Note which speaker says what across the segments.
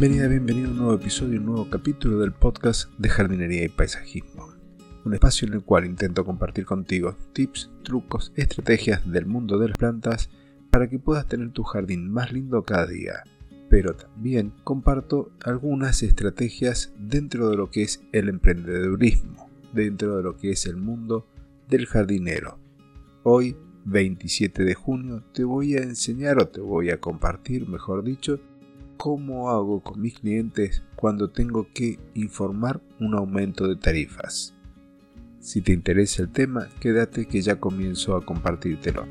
Speaker 1: Bienvenida, bienvenido a un nuevo episodio, un nuevo capítulo del podcast de jardinería y paisajismo. Un espacio en el cual intento compartir contigo tips, trucos, estrategias del mundo de las plantas para que puedas tener tu jardín más lindo cada día. Pero también comparto algunas estrategias dentro de lo que es el emprendedurismo, dentro de lo que es el mundo del jardinero. Hoy, 27 de junio, te voy a enseñar o te voy a compartir, mejor dicho, cómo hago con mis clientes cuando tengo que informar un aumento de tarifas. Si te interesa el tema, quédate que ya comienzo a compartírtelo.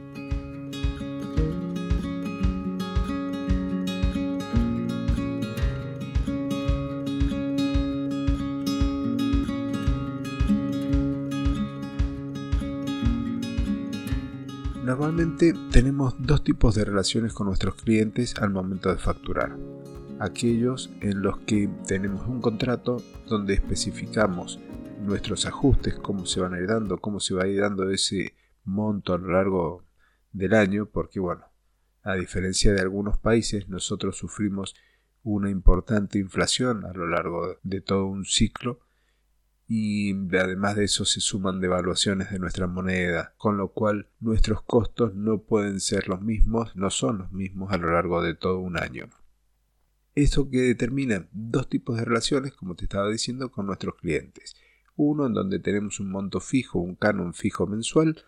Speaker 1: Normalmente tenemos dos tipos de relaciones con nuestros clientes al momento de facturar aquellos en los que tenemos un contrato donde especificamos nuestros ajustes, cómo se van a ir dando, cómo se va a ir dando ese monto a lo largo del año, porque bueno, a diferencia de algunos países, nosotros sufrimos una importante inflación a lo largo de todo un ciclo y además de eso se suman devaluaciones de nuestra moneda, con lo cual nuestros costos no pueden ser los mismos, no son los mismos a lo largo de todo un año. Eso que determina dos tipos de relaciones, como te estaba diciendo, con nuestros clientes. Uno en donde tenemos un monto fijo, un canon fijo mensual,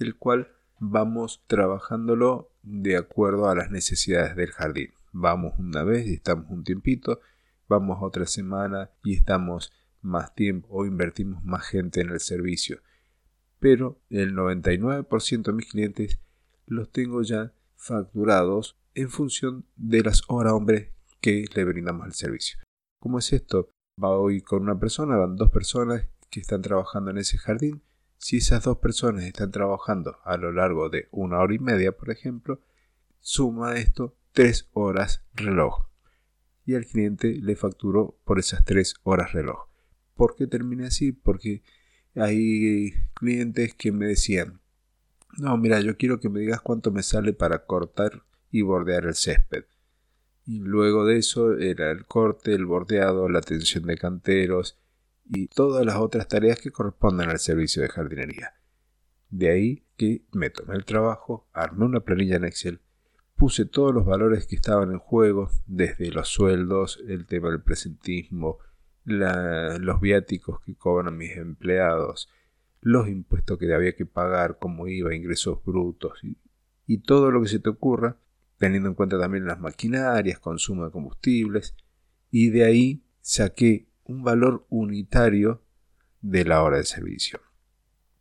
Speaker 1: el cual vamos trabajándolo de acuerdo a las necesidades del jardín. Vamos una vez y estamos un tiempito, vamos otra semana y estamos más tiempo o invertimos más gente en el servicio. Pero el 99% de mis clientes los tengo ya facturados en función de las horas hombre que le brindamos el servicio. ¿Cómo es esto? Va hoy con una persona, van dos personas que están trabajando en ese jardín. Si esas dos personas están trabajando a lo largo de una hora y media, por ejemplo, suma esto tres horas reloj. Y al cliente le facturó por esas tres horas reloj. ¿Por qué terminé así? Porque hay clientes que me decían, no, mira, yo quiero que me digas cuánto me sale para cortar y bordear el césped. Y luego de eso era el corte, el bordeado, la atención de canteros y todas las otras tareas que corresponden al servicio de jardinería. De ahí que me tomé el trabajo, armé una planilla en Excel, puse todos los valores que estaban en juego, desde los sueldos, el tema del presentismo, los viáticos que cobran mis empleados, los impuestos que había que pagar, como iba, ingresos brutos y todo lo que se te ocurra, teniendo en cuenta también las maquinarias, consumo de combustibles, y de ahí saqué un valor unitario de la hora de servicio.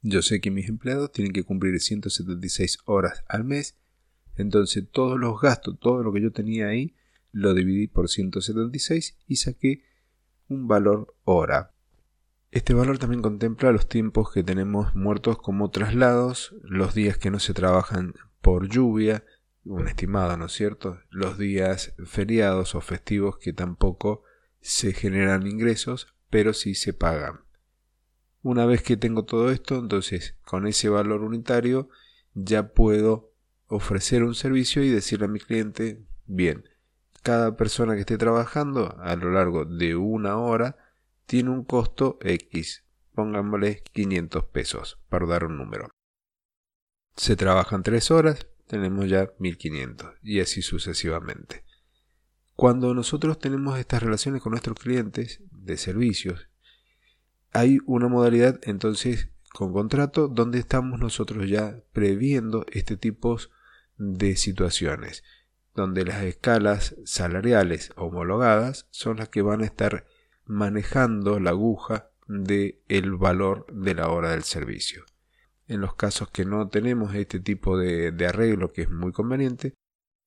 Speaker 1: Yo sé que mis empleados tienen que cumplir 176 horas al mes, entonces todos los gastos, todo lo que yo tenía ahí, lo dividí por 176 y saqué un valor hora. Este valor también contempla los tiempos que tenemos muertos como traslados, los días que no se trabajan por lluvia, un estimado, ¿no es cierto? Los días feriados o festivos que tampoco se generan ingresos, pero sí se pagan. Una vez que tengo todo esto, entonces con ese valor unitario ya puedo ofrecer un servicio y decirle a mi cliente, bien, cada persona que esté trabajando a lo largo de una hora tiene un costo X, pongámosle 500 pesos, para dar un número. Se trabajan tres horas, tenemos ya 1500 y así sucesivamente. Cuando nosotros tenemos estas relaciones con nuestros clientes de servicios, hay una modalidad entonces con contrato donde estamos nosotros ya previendo este tipo de situaciones, donde las escalas salariales homologadas son las que van a estar manejando la aguja del el valor de la hora del servicio. En los casos que no tenemos este tipo de, arreglo que es muy conveniente,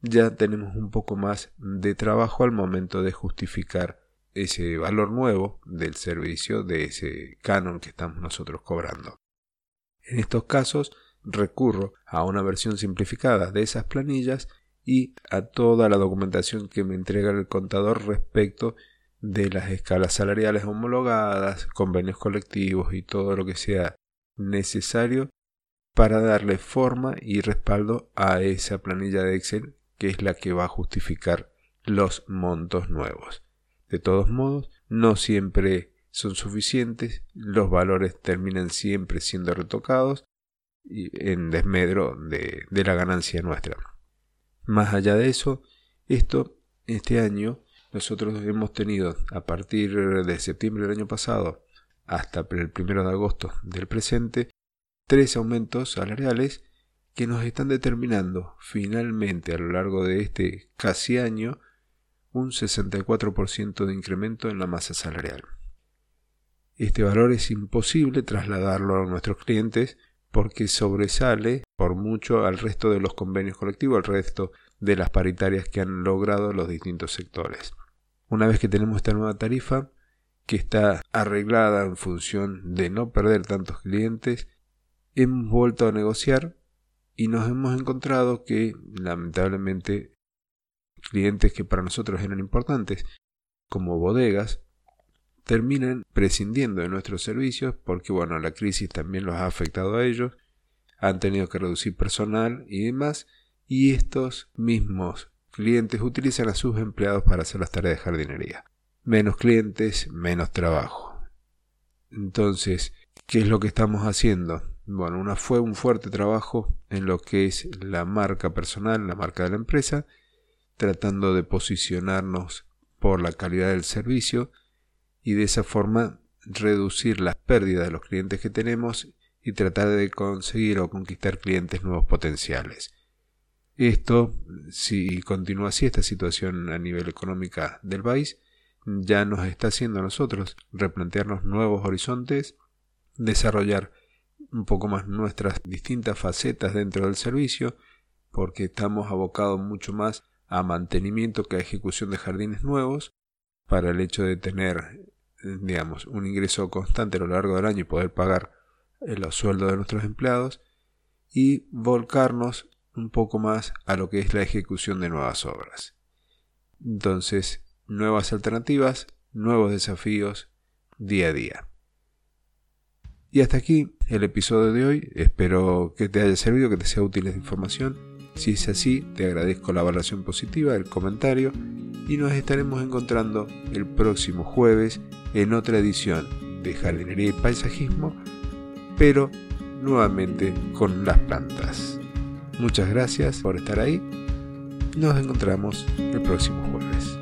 Speaker 1: ya tenemos un poco más de trabajo al momento de justificar ese valor nuevo del servicio, de ese canon que estamos nosotros cobrando. En estos casos recurro a una versión simplificada de esas planillas y a toda la documentación que me entrega el contador respecto de las escalas salariales homologadas, convenios colectivos y todo lo que sea necesario para darle forma y respaldo a esa planilla de Excel que es la que va a justificar los montos nuevos. De todos modos, no siempre son suficientes, los valores terminan siempre siendo retocados en desmedro de, de la ganancia nuestra. Más allá de eso, esto, este año, nosotros hemos tenido a partir de septiembre del año pasado hasta el primero de agosto del presente, tres aumentos salariales que nos están determinando finalmente a lo largo de este casi año un 64% de incremento en la masa salarial. Este valor es imposible trasladarlo a nuestros clientes porque sobresale por mucho al resto de los convenios colectivos, al resto de las paritarias que han logrado los distintos sectores. Una vez que tenemos esta nueva tarifa, que está arreglada en función de no perder tantos clientes, hemos vuelto a negociar y nos hemos encontrado que lamentablemente clientes que para nosotros eran importantes, como bodegas, terminan prescindiendo de nuestros servicios porque bueno, la crisis también los ha afectado a ellos, han tenido que reducir personal y demás, y estos mismos clientes utilizan a sus empleados para hacer las tareas de jardinería. Menos clientes, menos trabajo. Entonces, ¿qué es lo que estamos haciendo? Bueno, fue un fuerte trabajo en lo que es la marca personal, la marca de la empresa, tratando de posicionarnos por la calidad del servicio, y de esa forma reducir las pérdidas de los clientes que tenemos y tratar de conseguir o conquistar clientes nuevos potenciales. Esto, si continúa así esta situación a nivel económica del país, ya nos está haciendo a nosotros replantearnos nuevos horizontes, desarrollar un poco más nuestras distintas facetas dentro del servicio, porque estamos abocados mucho más a mantenimiento que a ejecución de jardines nuevos, para el hecho de tener digamos, un ingreso constante a lo largo del año y poder pagar eh, los sueldos de nuestros empleados y volcarnos un poco más a lo que es la ejecución de nuevas obras. Entonces, nuevas alternativas, nuevos desafíos día a día. Y hasta aquí el episodio de hoy. Espero que te haya servido, que te sea útil esta información. Si es así, te agradezco la valoración positiva, el comentario y nos estaremos encontrando el próximo jueves en otra edición de jardinería y paisajismo, pero nuevamente con las plantas. Muchas gracias por estar ahí. Nos encontramos el próximo jueves.